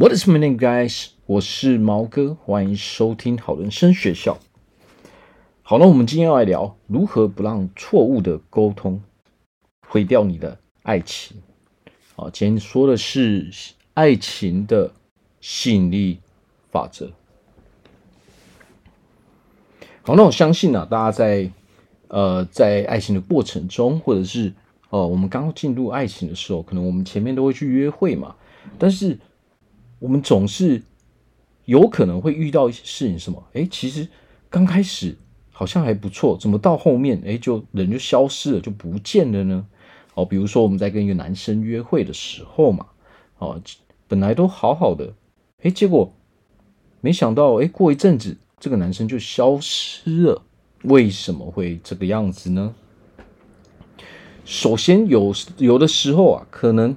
What is my name, guys？我是毛哥，欢迎收听好人生学校。好了，那我们今天要来聊如何不让错误的沟通毁掉你的爱情。好，今天说的是爱情的吸引力法则。好，那我相信啊，大家在呃在爱情的过程中，或者是呃我们刚进入爱情的时候，可能我们前面都会去约会嘛，但是我们总是有可能会遇到一些事情，什么？哎，其实刚开始好像还不错，怎么到后面，哎，就人就消失了，就不见了呢？哦，比如说我们在跟一个男生约会的时候嘛，哦，本来都好好的，哎，结果没想到，哎，过一阵子这个男生就消失了，为什么会这个样子呢？首先有有的时候啊，可能。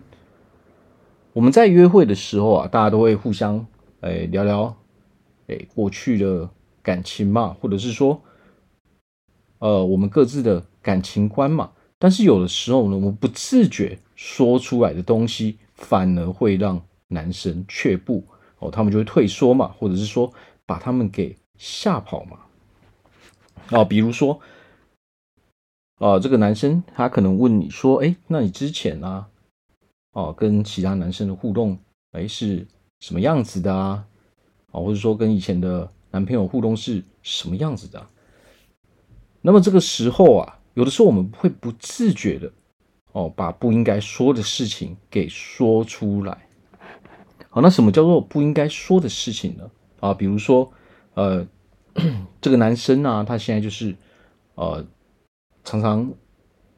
我们在约会的时候啊，大家都会互相诶聊聊诶过去的感情嘛，或者是说呃我们各自的感情观嘛。但是有的时候呢，我们不自觉说出来的东西，反而会让男生却步哦，他们就会退缩嘛，或者是说把他们给吓跑嘛。哦，比如说啊，这个男生他可能问你说：“哎，那你之前啊？”哦，跟其他男生的互动，哎，是什么样子的啊？啊，或者说跟以前的男朋友互动是什么样子的？那么这个时候啊，有的时候我们会不自觉的，哦，把不应该说的事情给说出来。好，那什么叫做不应该说的事情呢？啊，比如说，呃，这个男生啊，他现在就是，呃，常常。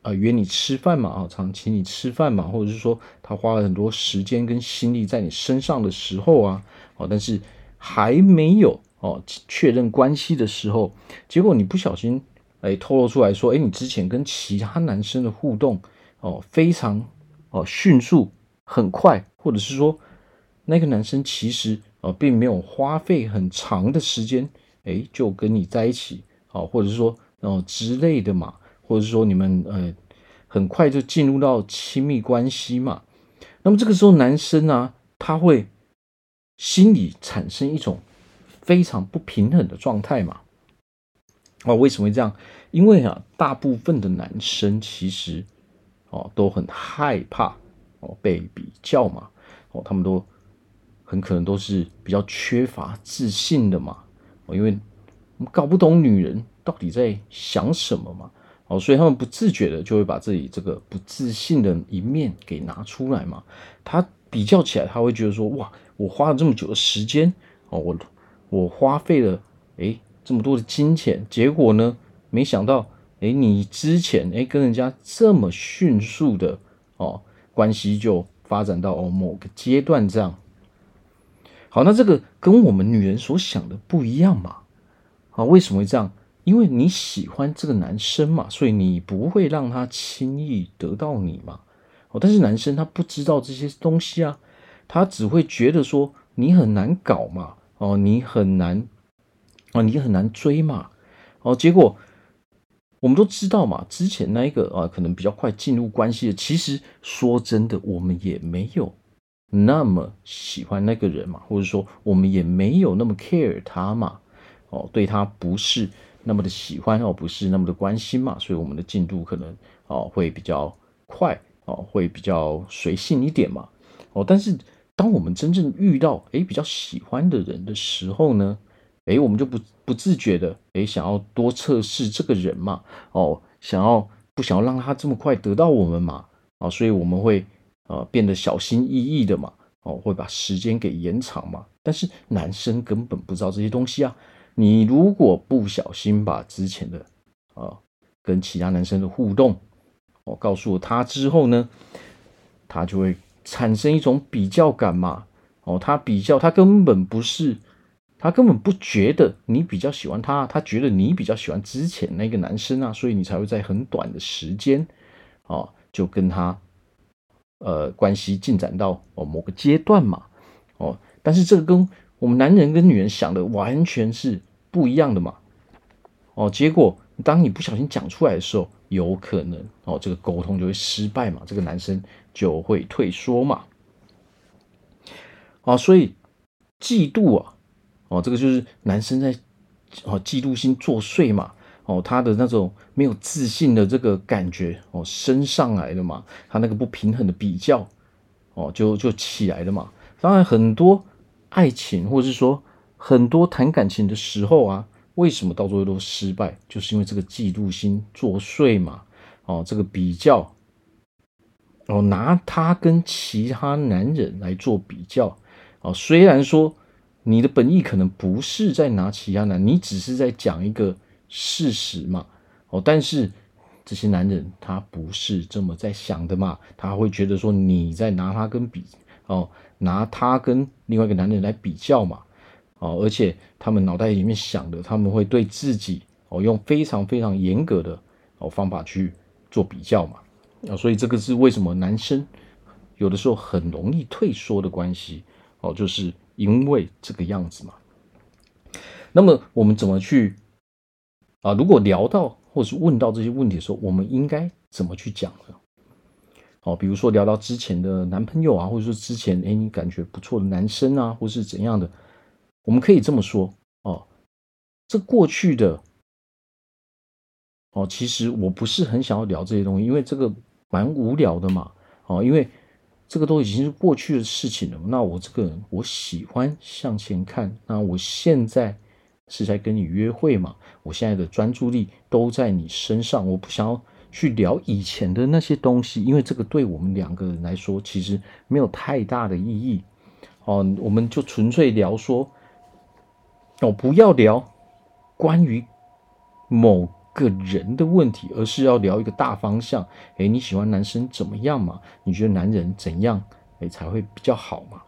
啊，约你吃饭嘛，啊，常请你吃饭嘛，或者是说他花了很多时间跟心力在你身上的时候啊，哦，但是还没有哦确认关系的时候，结果你不小心哎透露出来说，哎，你之前跟其他男生的互动哦非常哦迅速很快，或者是说那个男生其实哦并没有花费很长的时间哎就跟你在一起，哦，或者是说哦之类的嘛。或者是说你们呃很快就进入到亲密关系嘛，那么这个时候男生啊他会心里产生一种非常不平衡的状态嘛。哦，为什么会这样？因为啊大部分的男生其实哦都很害怕哦被比较嘛，哦他们都很可能都是比较缺乏自信的嘛，哦因为我们搞不懂女人到底在想什么嘛。哦，所以他们不自觉的就会把自己这个不自信的一面给拿出来嘛。他比较起来，他会觉得说：哇，我花了这么久的时间，哦，我我花费了诶这么多的金钱，结果呢，没想到诶你之前诶跟人家这么迅速的哦关系就发展到哦某个阶段这样。好，那这个跟我们女人所想的不一样嘛。啊，为什么会这样？因为你喜欢这个男生嘛，所以你不会让他轻易得到你嘛。哦，但是男生他不知道这些东西啊，他只会觉得说你很难搞嘛，哦，你很难，哦，你很难追嘛，哦，结果我们都知道嘛，之前那一个啊，可能比较快进入关系的，其实说真的，我们也没有那么喜欢那个人嘛，或者说我们也没有那么 care 他嘛，哦，对他不是。那么的喜欢哦，不是那么的关心嘛，所以我们的进度可能哦会比较快哦，会比较随性一点嘛哦。但是当我们真正遇到诶比较喜欢的人的时候呢，诶我们就不不自觉的诶想要多测试这个人嘛哦，想要不想要让他这么快得到我们嘛啊，所以我们会呃变得小心翼翼的嘛哦，会把时间给延长嘛。但是男生根本不知道这些东西啊。你如果不小心把之前的啊跟其他男生的互动，我告诉他之后呢，他就会产生一种比较感嘛。哦，他比较，他根本不是，他根本不觉得你比较喜欢他，他觉得你比较喜欢之前那个男生啊，所以你才会在很短的时间啊就跟他呃关系进展到哦某个阶段嘛。哦，但是这个跟我们男人跟女人想的完全是不一样的嘛，哦，结果当你不小心讲出来的时候，有可能哦，这个沟通就会失败嘛，这个男生就会退缩嘛。啊，所以嫉妒啊，哦，这个就是男生在哦嫉妒心作祟嘛，哦，他的那种没有自信的这个感觉哦升上来了嘛，他那个不平衡的比较哦就就起来了嘛。当然很多爱情或者是说很多谈感情的时候啊，为什么到最后都失败？就是因为这个嫉妒心作祟嘛，哦，这个比较。哦，拿他跟其他男人来做比较，哦，虽然说你的本意可能不是在拿其他男，你只是在讲一个事实嘛，哦，但是这些男人他不是这么在想的嘛，他会觉得说你在拿他跟比，哦，拿他跟另外一个男人来比较嘛，哦，而且他们脑袋里面想的，他们会对自己哦用非常非常严格的哦方法去做比较嘛。啊，所以这个是为什么男生有的时候很容易退缩的关系哦，就是因为这个样子嘛。那么我们怎么去啊？如果聊到或是问到这些问题的时候，我们应该怎么去讲呢？哦，比如说聊到之前的男朋友啊，或者说之前诶你感觉不错的男生啊，或是怎样的，我们可以这么说哦，这过去的哦，其实我不是很想要聊这些东西，因为这个。蛮无聊的嘛，哦，因为这个都已经是过去的事情了。那我这个人，我喜欢向前看。那我现在是在跟你约会嘛？我现在的专注力都在你身上，我不想要去聊以前的那些东西，因为这个对我们两个人来说其实没有太大的意义。哦，我们就纯粹聊说，哦，不要聊关于某。个人的问题，而是要聊一个大方向。诶，你喜欢男生怎么样嘛？你觉得男人怎样诶才会比较好嘛？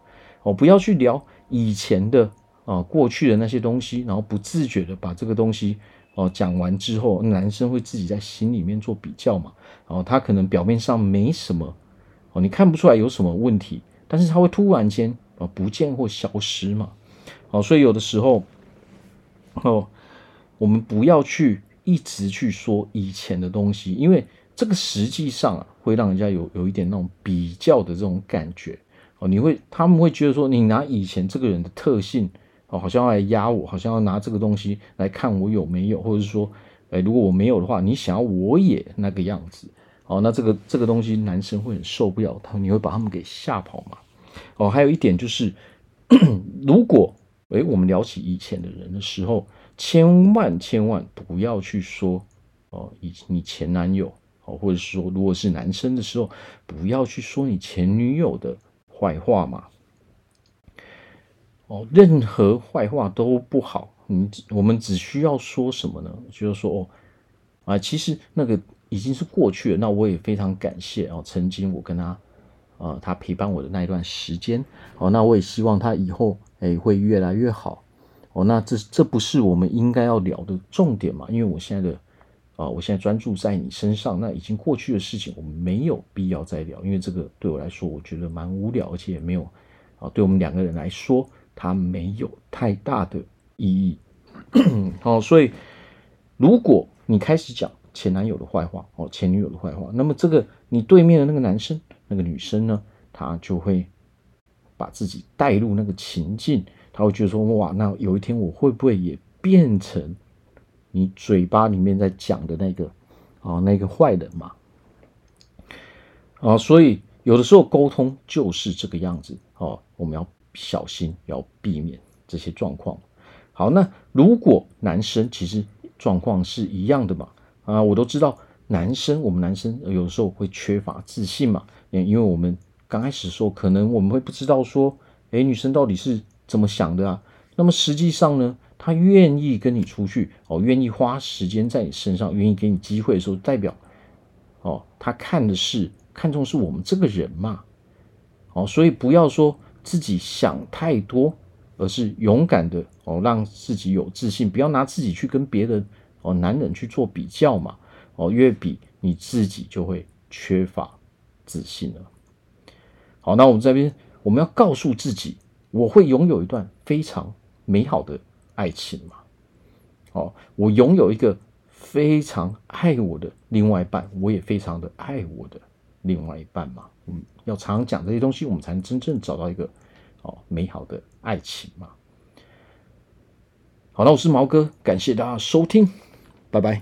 哦，不要去聊以前的啊过去的那些东西，然后不自觉的把这个东西哦讲完之后，男生会自己在心里面做比较嘛。哦，他可能表面上没什么哦，你看不出来有什么问题，但是他会突然间啊不见或消失嘛。哦，所以有的时候哦，我们不要去。一直去说以前的东西，因为这个实际上啊，会让人家有有一点那种比较的这种感觉哦。你会，他们会觉得说，你拿以前这个人的特性哦，好像要来压我，好像要拿这个东西来看我有没有，或者是说，哎，如果我没有的话，你想要我也那个样子哦。那这个这个东西，男生会很受不了，他你会把他们给吓跑嘛？哦，还有一点就是，如果哎，我们聊起以前的人的时候。千万千万不要去说哦，以你前男友哦，或者说如果是男生的时候，不要去说你前女友的坏话嘛。哦，任何坏话都不好。你我们只需要说什么呢？就是说哦，啊，其实那个已经是过去了。那我也非常感谢哦，曾经我跟他啊，他陪伴我的那一段时间。哦，那我也希望他以后哎会越来越好。哦，那这这不是我们应该要聊的重点嘛？因为我现在的啊，我现在专注在你身上，那已经过去的事情，我们没有必要再聊，因为这个对我来说，我觉得蛮无聊，而且也没有啊，对我们两个人来说，它没有太大的意义。好，所以如果你开始讲前男友的坏话，哦，前女友的坏话，那么这个你对面的那个男生、那个女生呢，他就会把自己带入那个情境。他会觉得说：“哇，那有一天我会不会也变成你嘴巴里面在讲的那个啊，那个坏人嘛？啊，所以有的时候沟通就是这个样子哦，我们要小心，要避免这些状况。好，那如果男生其实状况是一样的嘛？啊，我都知道男生，我们男生有时候会缺乏自信嘛，因为我们刚开始说，可能我们会不知道说，诶，女生到底是。”怎么想的啊？那么实际上呢，她愿意跟你出去哦，愿意花时间在你身上，愿意给你机会的时候，代表哦，他看的是看重是我们这个人嘛。哦，所以不要说自己想太多，而是勇敢的哦，让自己有自信，不要拿自己去跟别的哦，男人去做比较嘛。哦，越比你自己就会缺乏自信了。好，那我们这边我们要告诉自己。我会拥有一段非常美好的爱情嘛？哦，我拥有一个非常爱我的另外一半，我也非常的爱我的另外一半嘛。嗯，要常常讲这些东西，我们才能真正找到一个哦美好的爱情嘛。好，那我是毛哥，感谢大家收听，拜拜。